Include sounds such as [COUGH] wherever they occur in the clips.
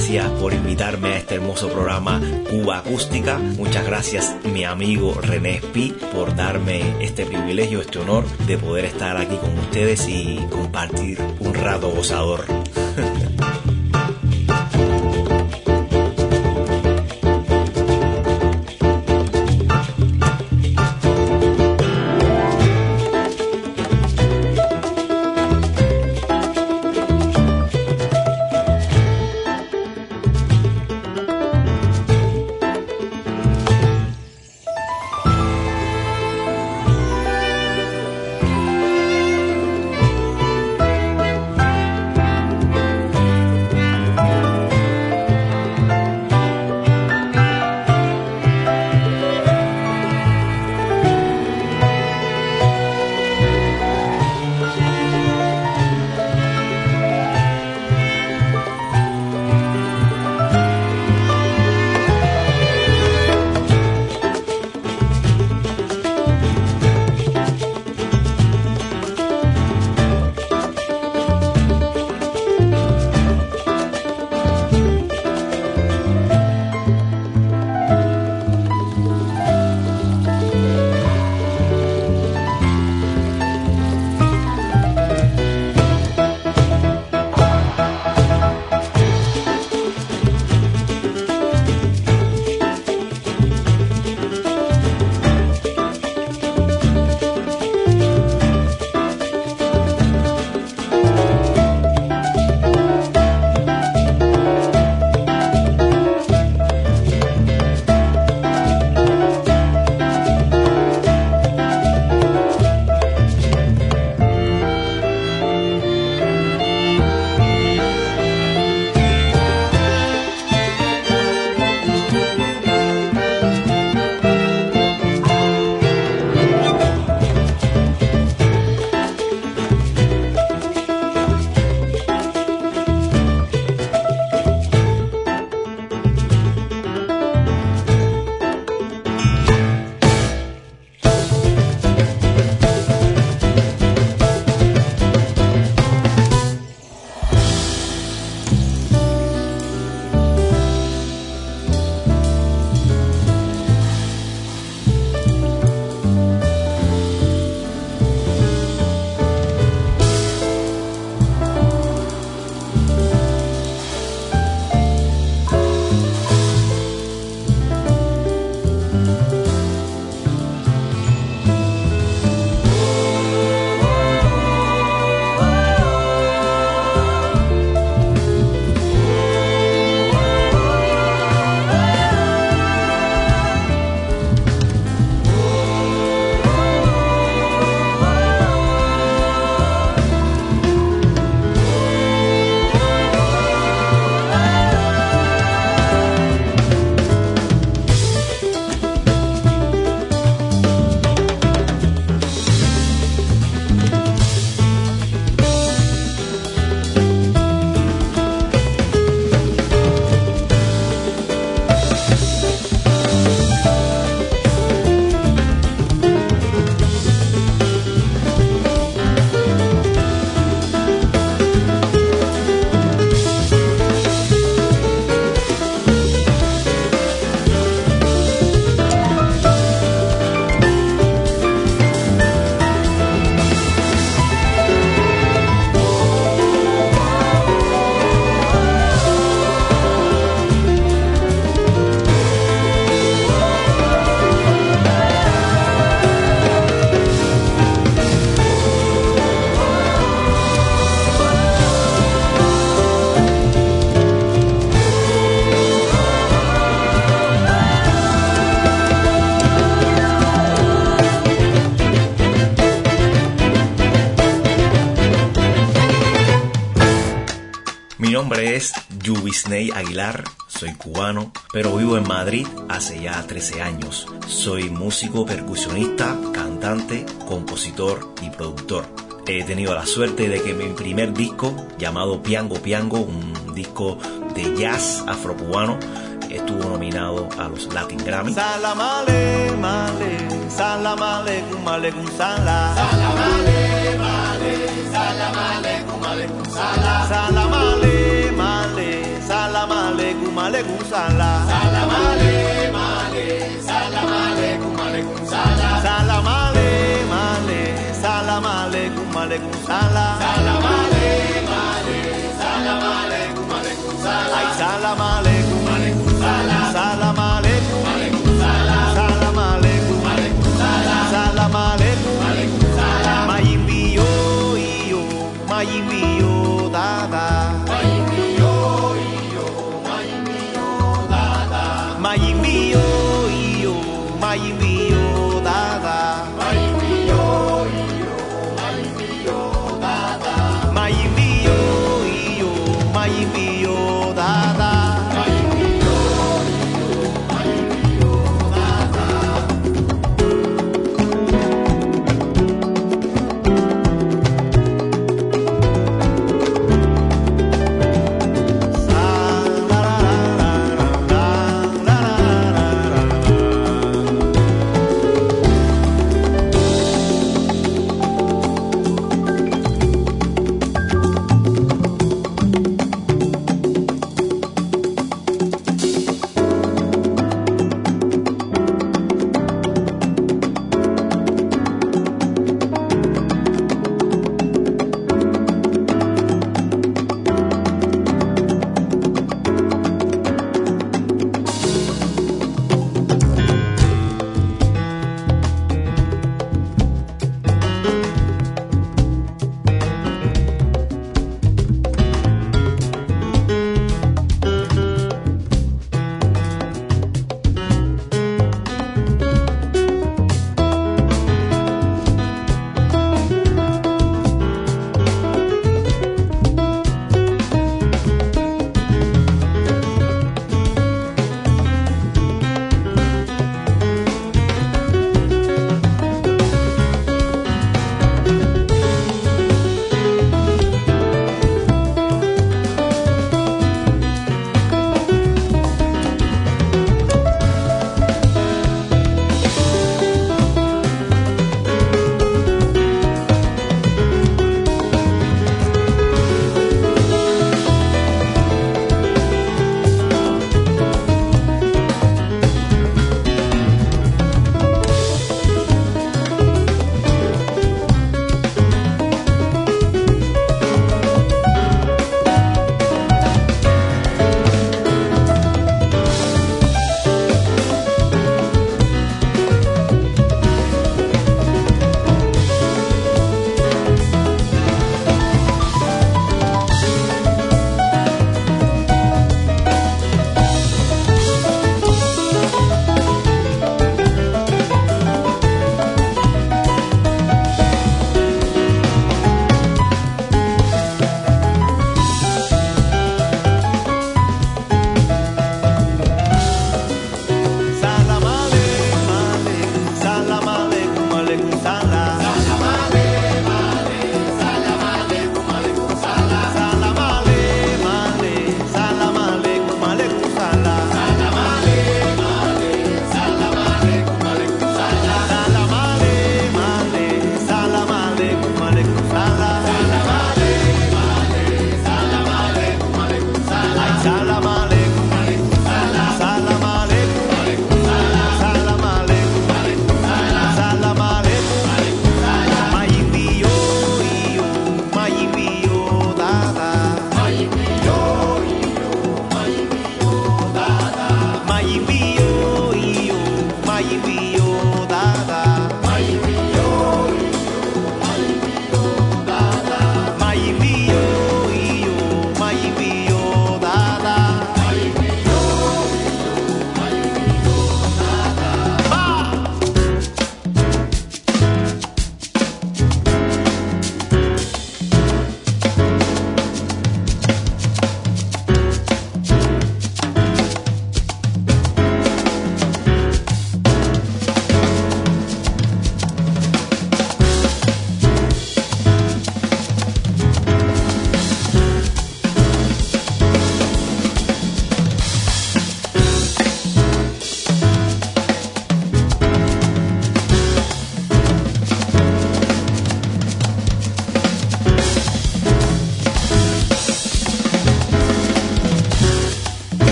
Gracias por invitarme a este hermoso programa Cuba Acústica. Muchas gracias mi amigo René Spi por darme este privilegio, este honor de poder estar aquí con ustedes y compartir un rato gozador. Yubisney Aguilar, soy cubano, pero vivo en Madrid hace ya 13 años. Soy músico, percusionista, cantante, compositor y productor. He tenido la suerte de que mi primer disco, llamado Piango Piango, un disco de jazz afrocubano, estuvo nominado a los Latin Grammy. Salamale, male, salamale, kumale, sala. Salamale, male, salamale. Salamale, male, salamale, kumale, sala. Salamale, male, salamale, kumale, sala. Salamale, male, salamale, kumale, sala. Salamale, male, salamale, kumale, sala. Ay, kumale,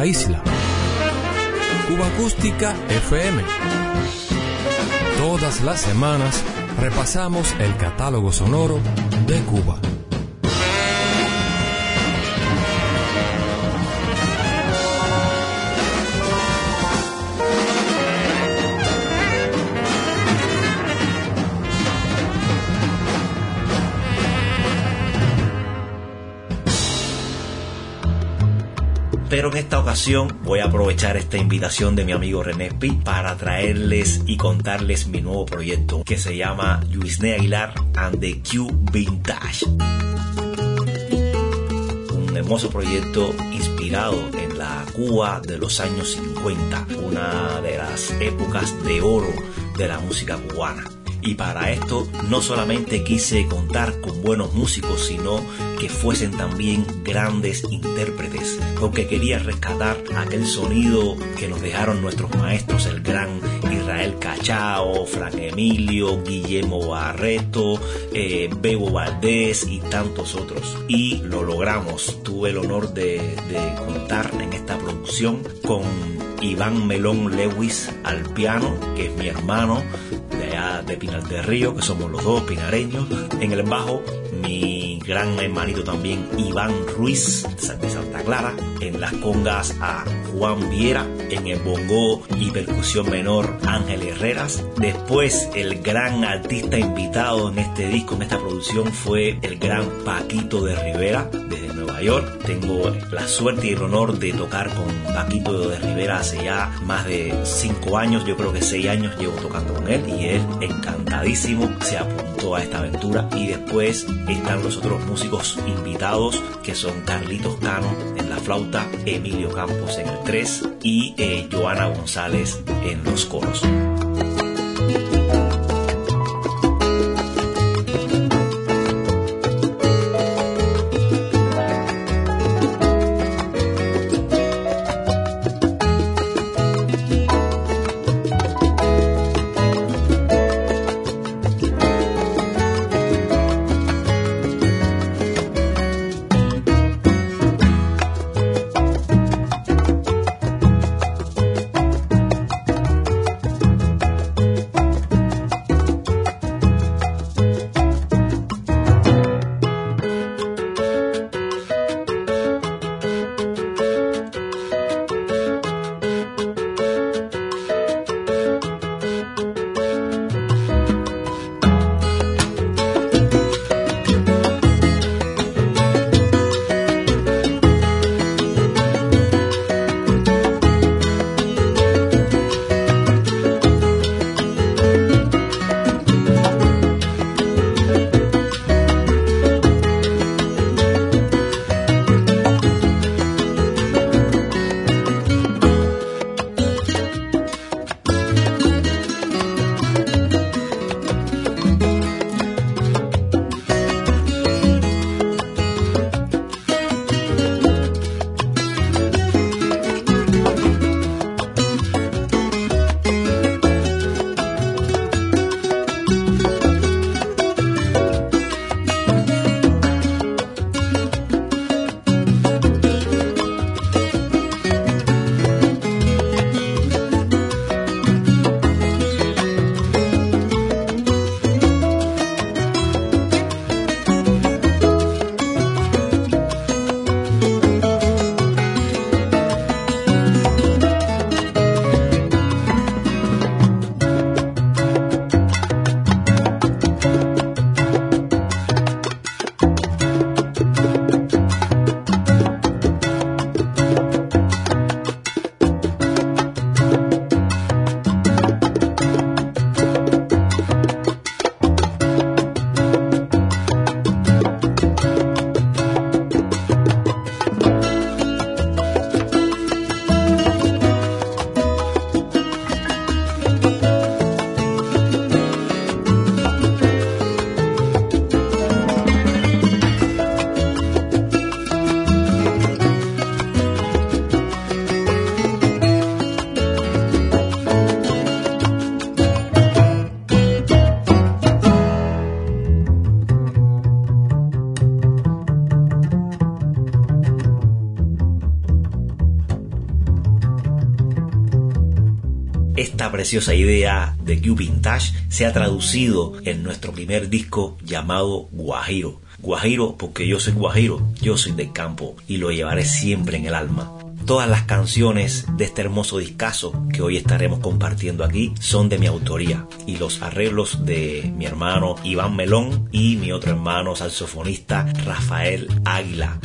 una isla. Cuba Acústica FM. Todas las semanas repasamos el catálogo sonoro de Cuba. Pero en esta ocasión voy a aprovechar esta invitación de mi amigo René Pi para traerles y contarles mi nuevo proyecto que se llama Luisne Aguilar and the Q Vintage. Un hermoso proyecto inspirado en la Cuba de los años 50, una de las épocas de oro de la música cubana. Y para esto no solamente quise contar con buenos músicos, sino que fuesen también grandes intérpretes, porque quería rescatar aquel sonido que nos dejaron nuestros maestros, el gran Israel Cachao, Frank Emilio, Guillermo Barreto, eh, Bebo Valdés y tantos otros. Y lo logramos. Tuve el honor de contar en esta producción con Iván Melón Lewis al piano, que es mi hermano de allá de Pinar del Río, que somos los dos pinareños. En el bajo, mi gran hermanito también, Iván Ruiz, de Santa Clara. En las congas a Juan Viera. En el bongo y percusión menor, Ángel Herreras. Después, el gran artista invitado en este disco, en esta producción, fue el gran Paquito de Rivera, Tengo la suerte y el honor de tocar con Paquito de Rivera hace ya más de 5 años, yo creo que 6 años llevo tocando con él y él encantadísimo se apuntó a esta aventura. Y después están los otros músicos invitados que son Carlitos Cano en la flauta, Emilio Campos en el 3 y eh, Joana González en los coros. Esta preciosa idea de Q Vintage se ha traducido en nuestro primer disco llamado Guajiro. Guajiro porque yo soy guajiro, yo soy del campo y lo llevaré siempre en el alma. Todas las canciones de este hermoso discazo que hoy estaremos compartiendo aquí son de mi autoría y los arreglos de mi hermano Iván Melón y mi otro hermano saxofonista Rafael Águila.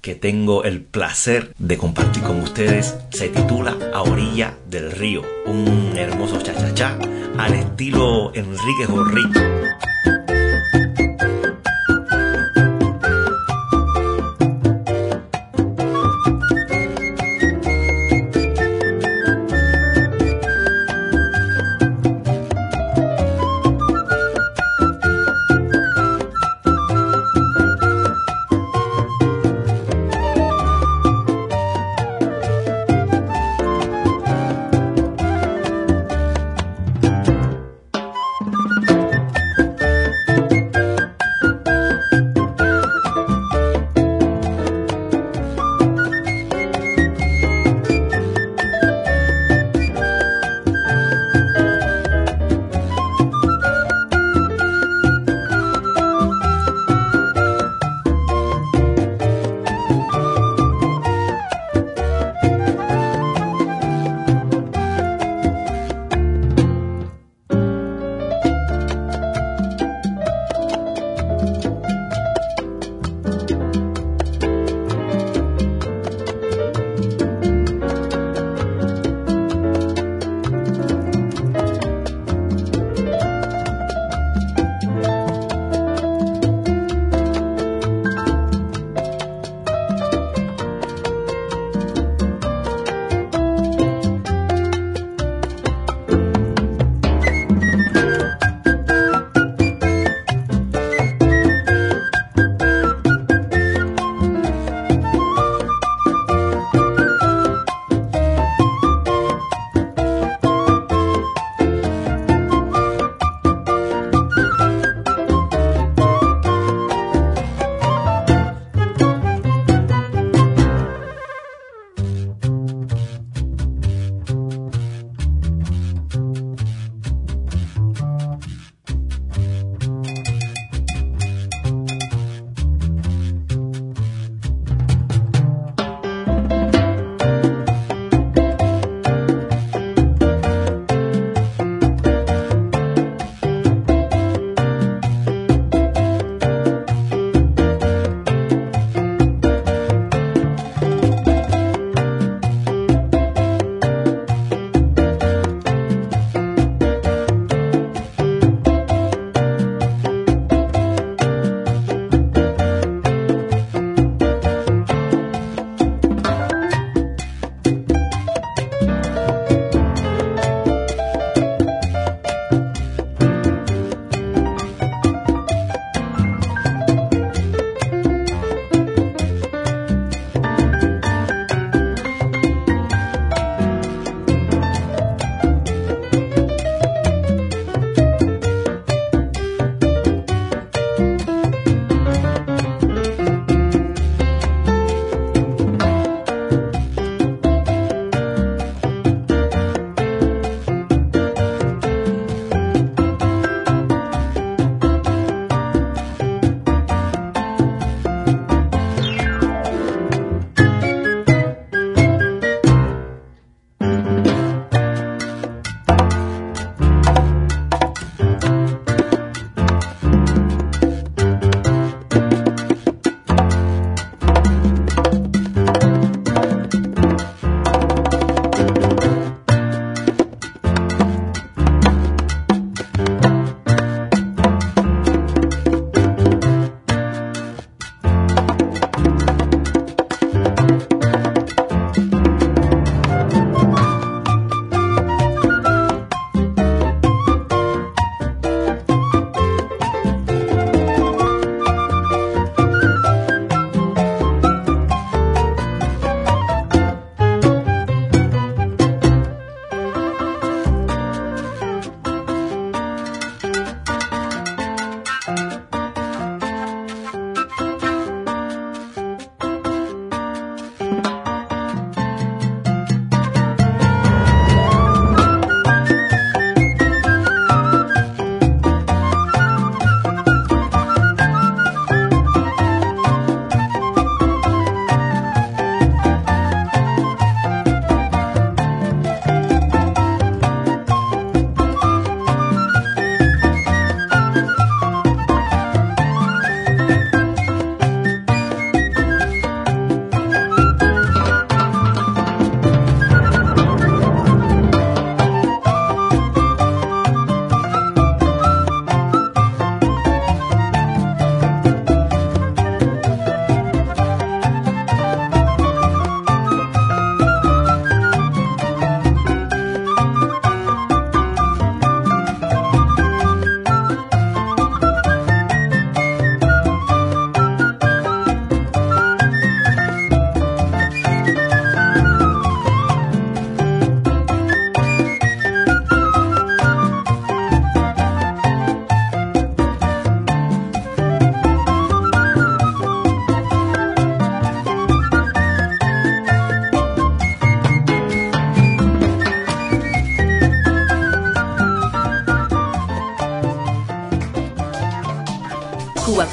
Que tengo el placer de compartir con ustedes se titula A orilla del río, un hermoso cha-cha-cha al estilo Enrique Jorri.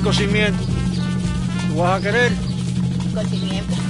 Cocimiento. ¿Tú vas a querer? Cocimiento.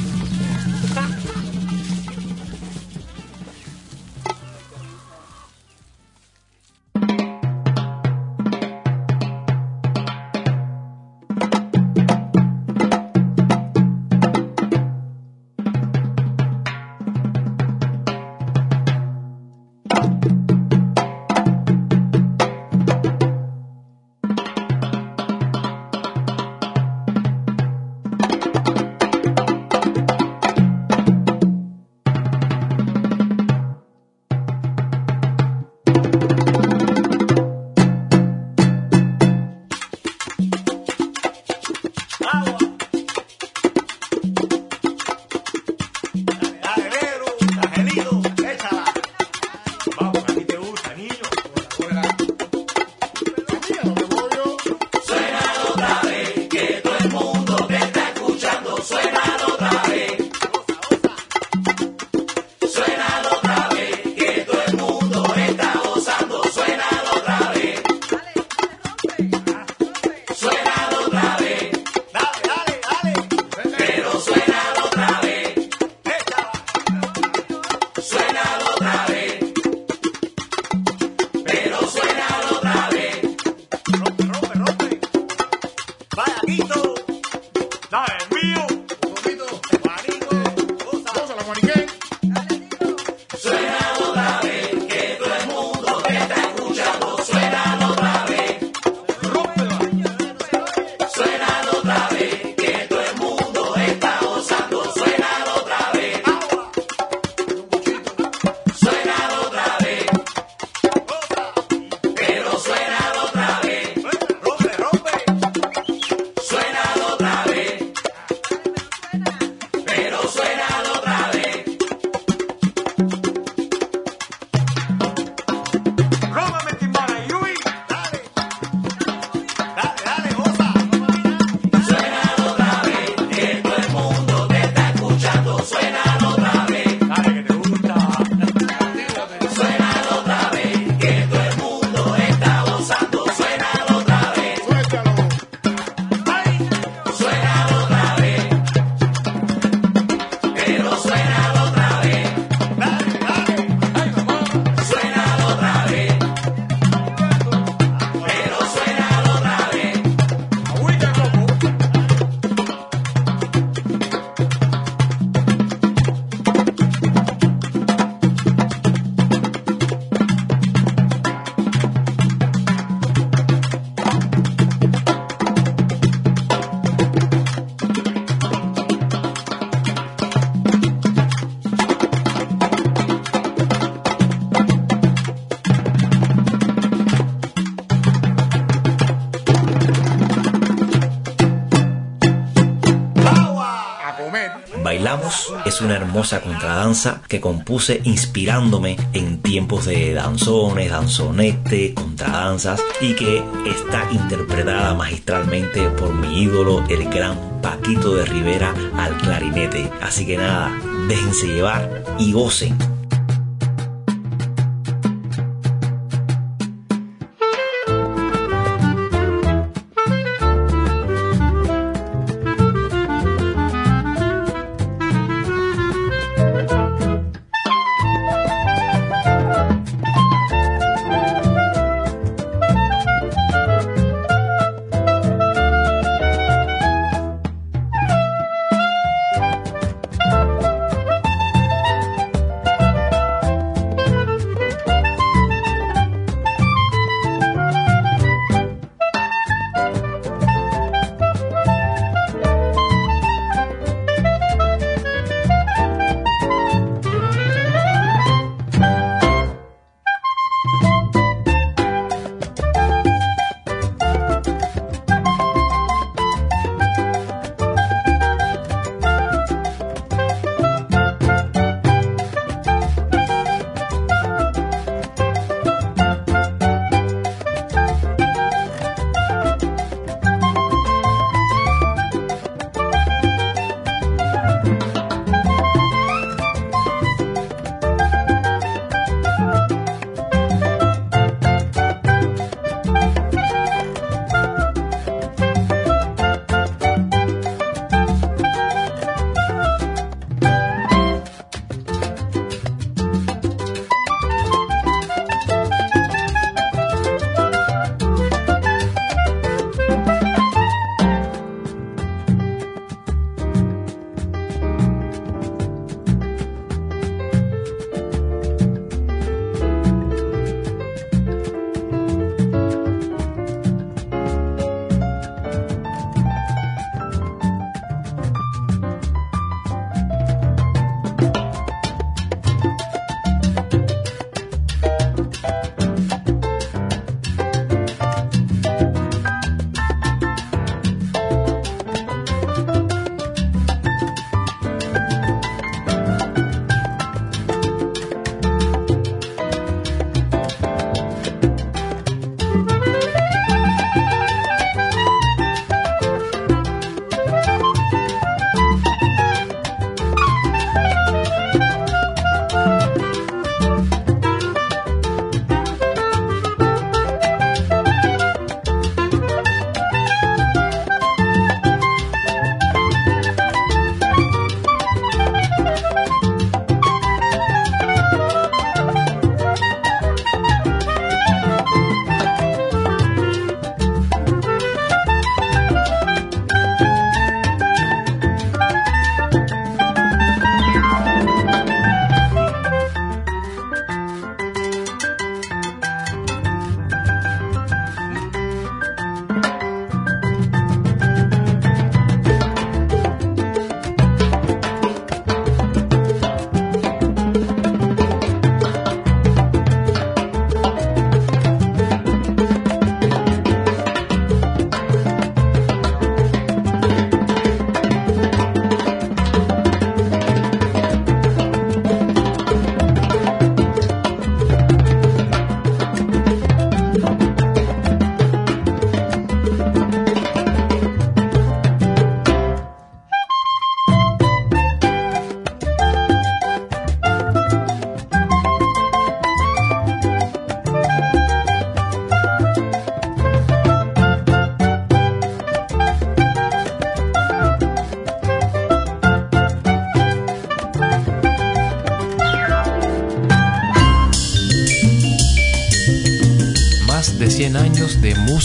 Es una hermosa contradanza que compuse inspirándome en tiempos de danzones, danzonete, contradanzas y que está interpretada magistralmente por mi ídolo, el gran Paquito de Rivera al clarinete. Así que nada, déjense llevar y gocen.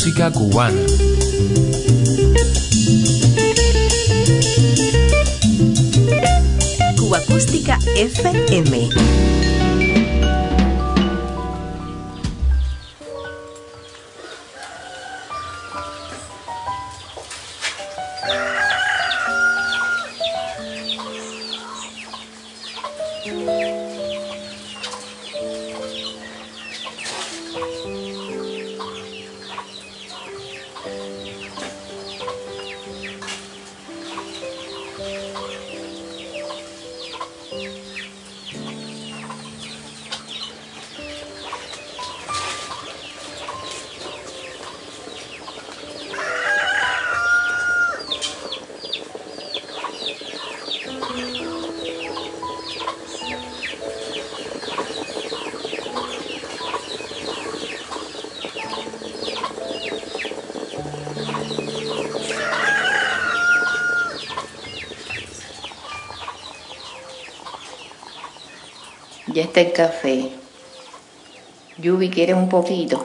Música cubana. Ya está el café. Yubi, ¿quieres un poquito?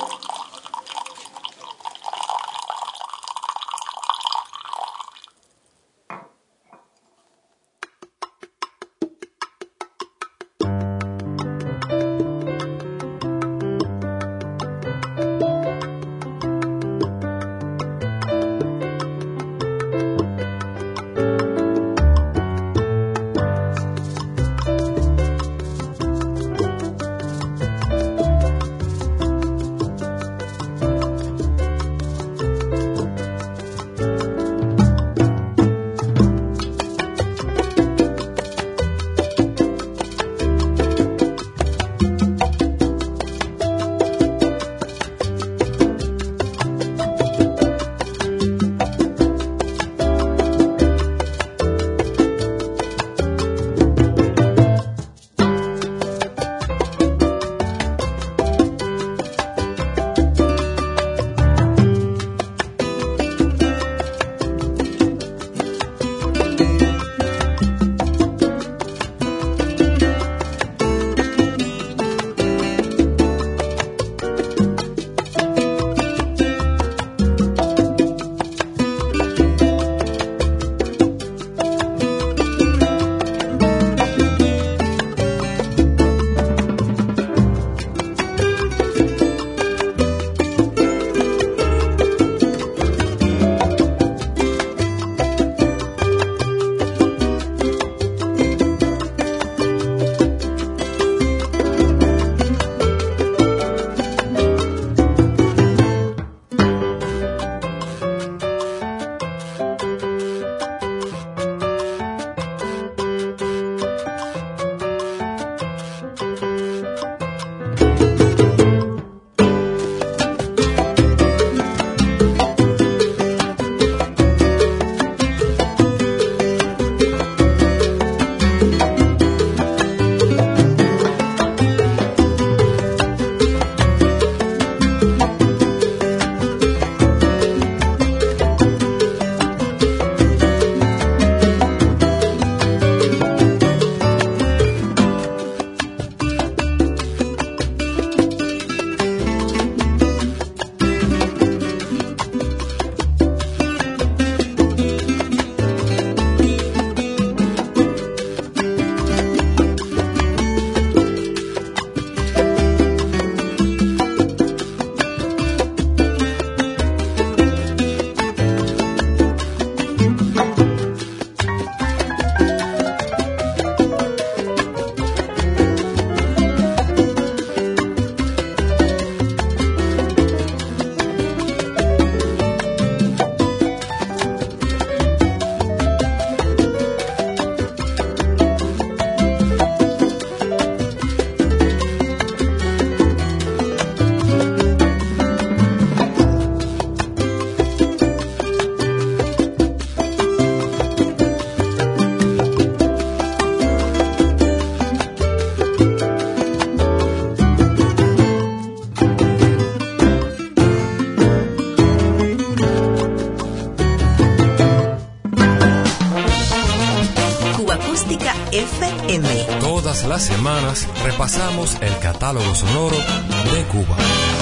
semanas repasamos el catálogo sonoro de Cuba.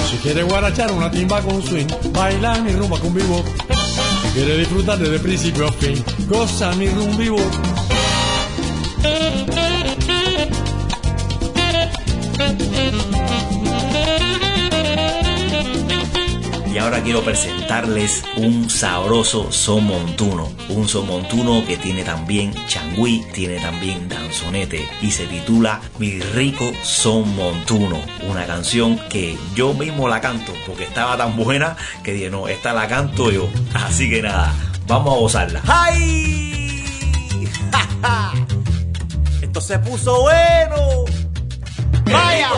Si quieres guarachar una timba con swing, bailar mi rumba con vivo. Si quieres disfrutar desde principio a fin, goza mi rumba vivo. ahora quiero presentarles un sabroso somontuno. Un somontuno que tiene también changüí, tiene también danzonete y se titula Mi rico somontuno. Una canción que yo mismo la canto porque estaba tan buena que dije, no, esta la canto yo. Así que nada, vamos a gozarla. ¡Ay! [LAUGHS] ¡Ja, ja! Esto se puso bueno. ¡Vaya!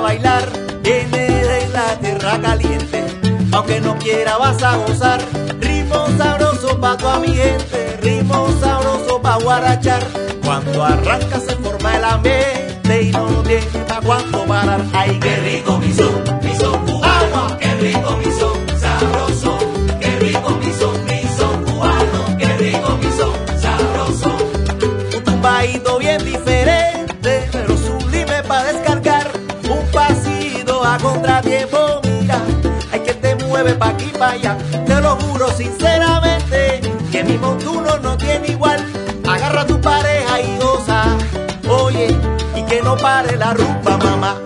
bailar, viene de la tierra caliente. Aunque no quiera vas a gozar, ritmo sabroso pa' tu mi gente, ritmo sabroso pa' guarachar. Cuando arranca se forma el ambiente y no tiene pa' cuánto parar. Ay, qué rico mi son, Te lo juro sinceramente que mi montuno no tiene igual. Agarra a tu pareja y goza. Oye, y que no pare la rumba, mamá.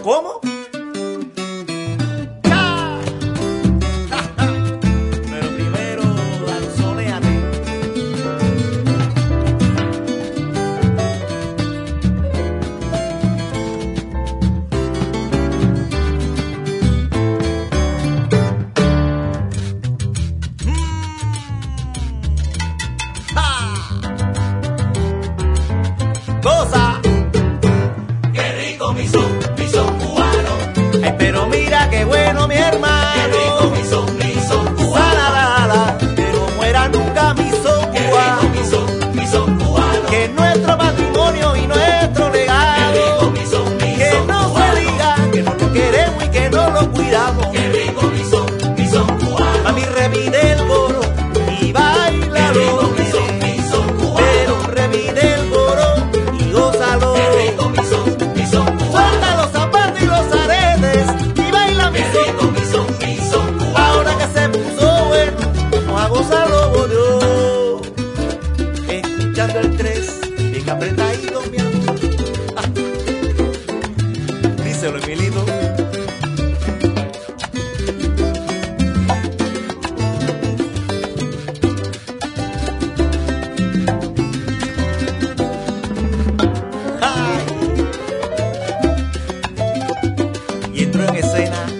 entro en escena.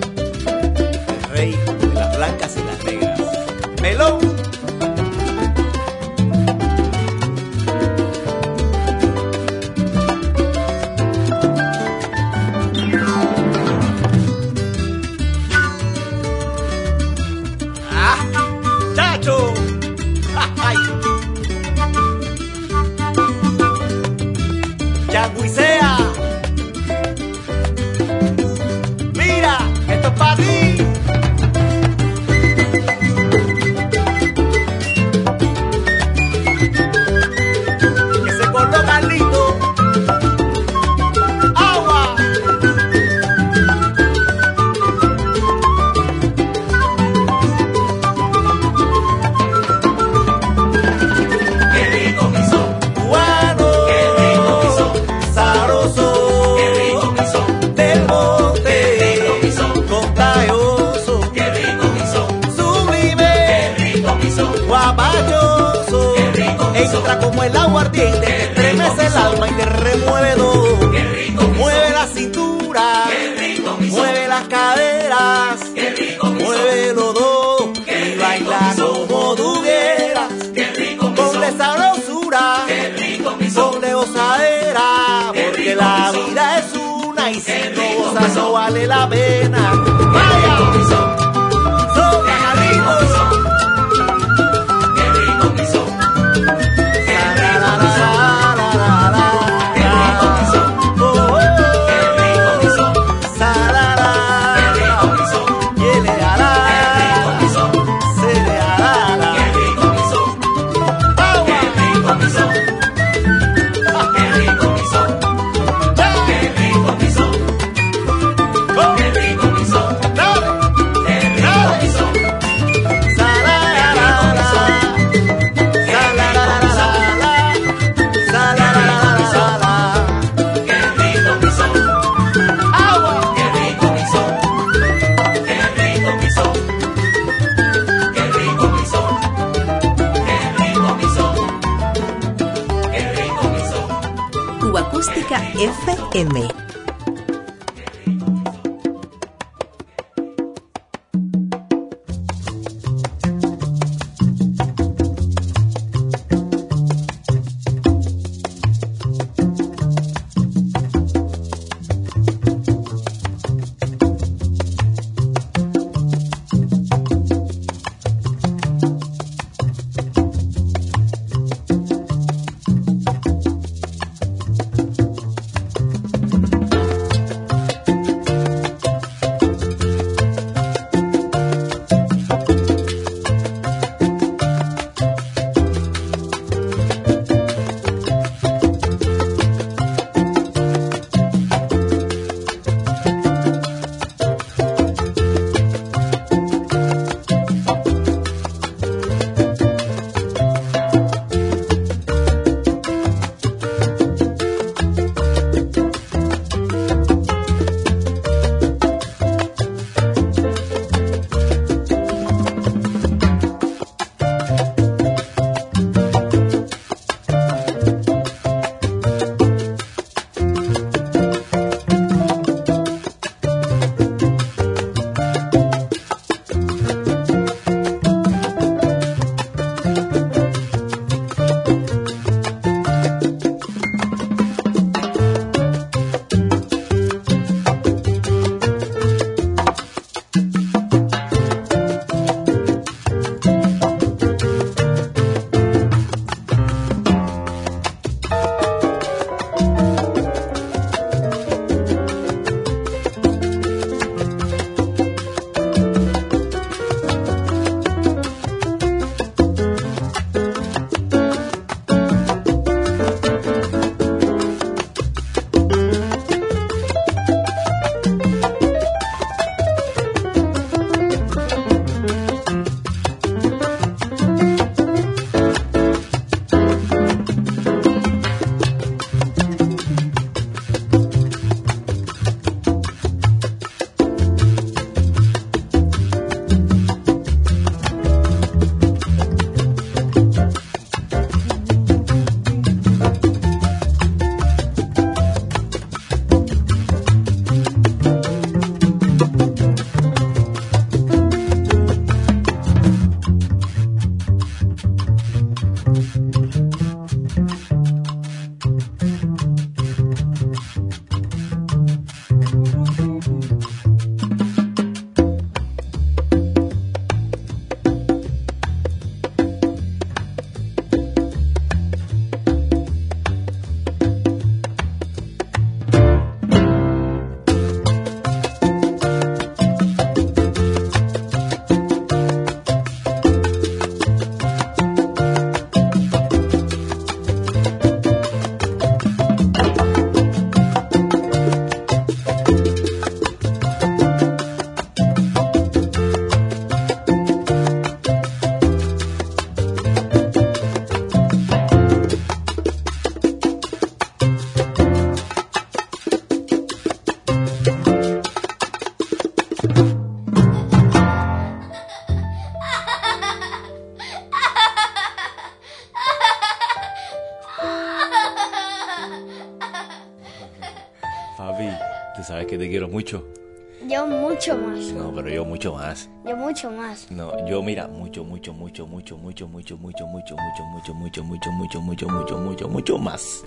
Mucho más. Yo mucho más. No, yo mira, mucho, mucho, mucho, mucho, mucho, mucho, mucho, mucho, mucho, mucho, mucho, mucho, mucho, mucho, mucho, mucho, mucho más.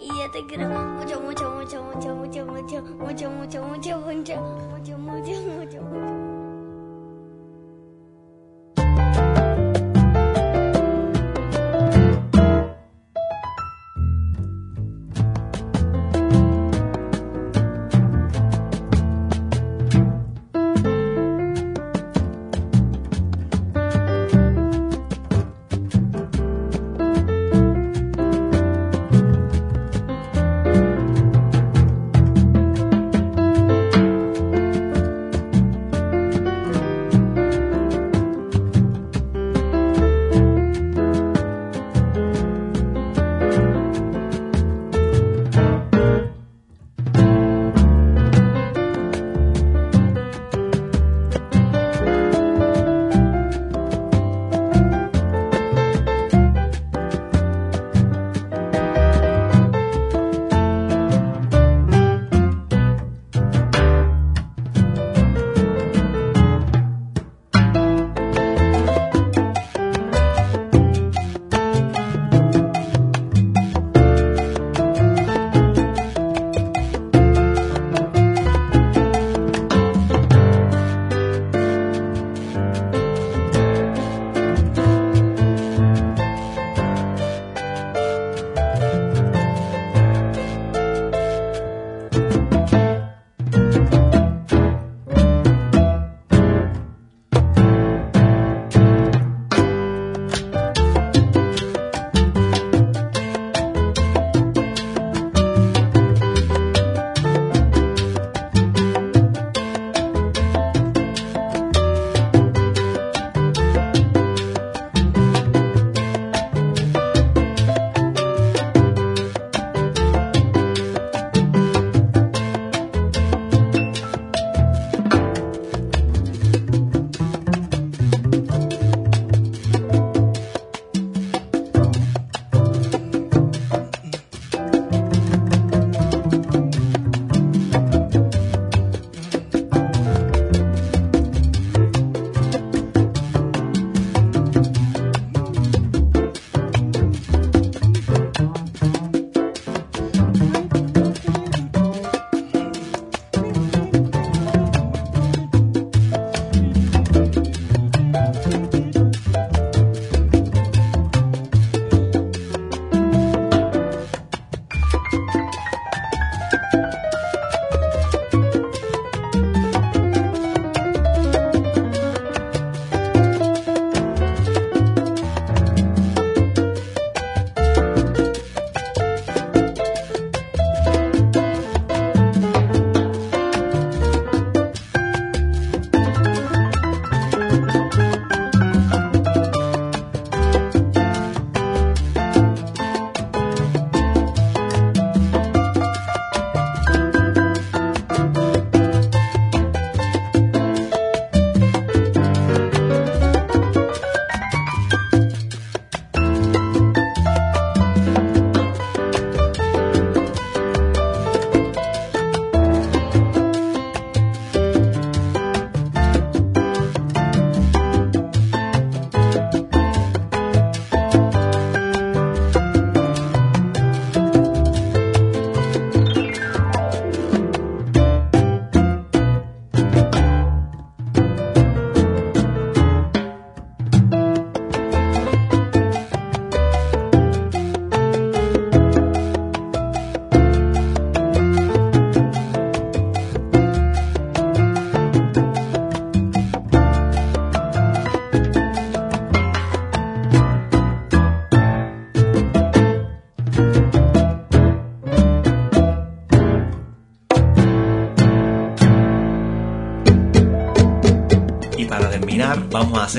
Y yo te quiero mucho, mucho, mucho, mucho, mucho, mucho, mucho, mucho, mucho, mucho, mucho, mucho, mucho, mucho.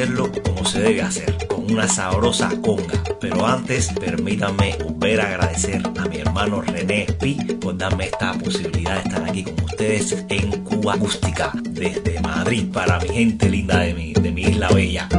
Como se debe hacer, con una sabrosa conga. Pero antes, permítanme volver a agradecer a mi hermano René Espi por darme esta posibilidad de estar aquí con ustedes en Cuba Acústica desde Madrid para mi gente linda de mi, de mi isla bella.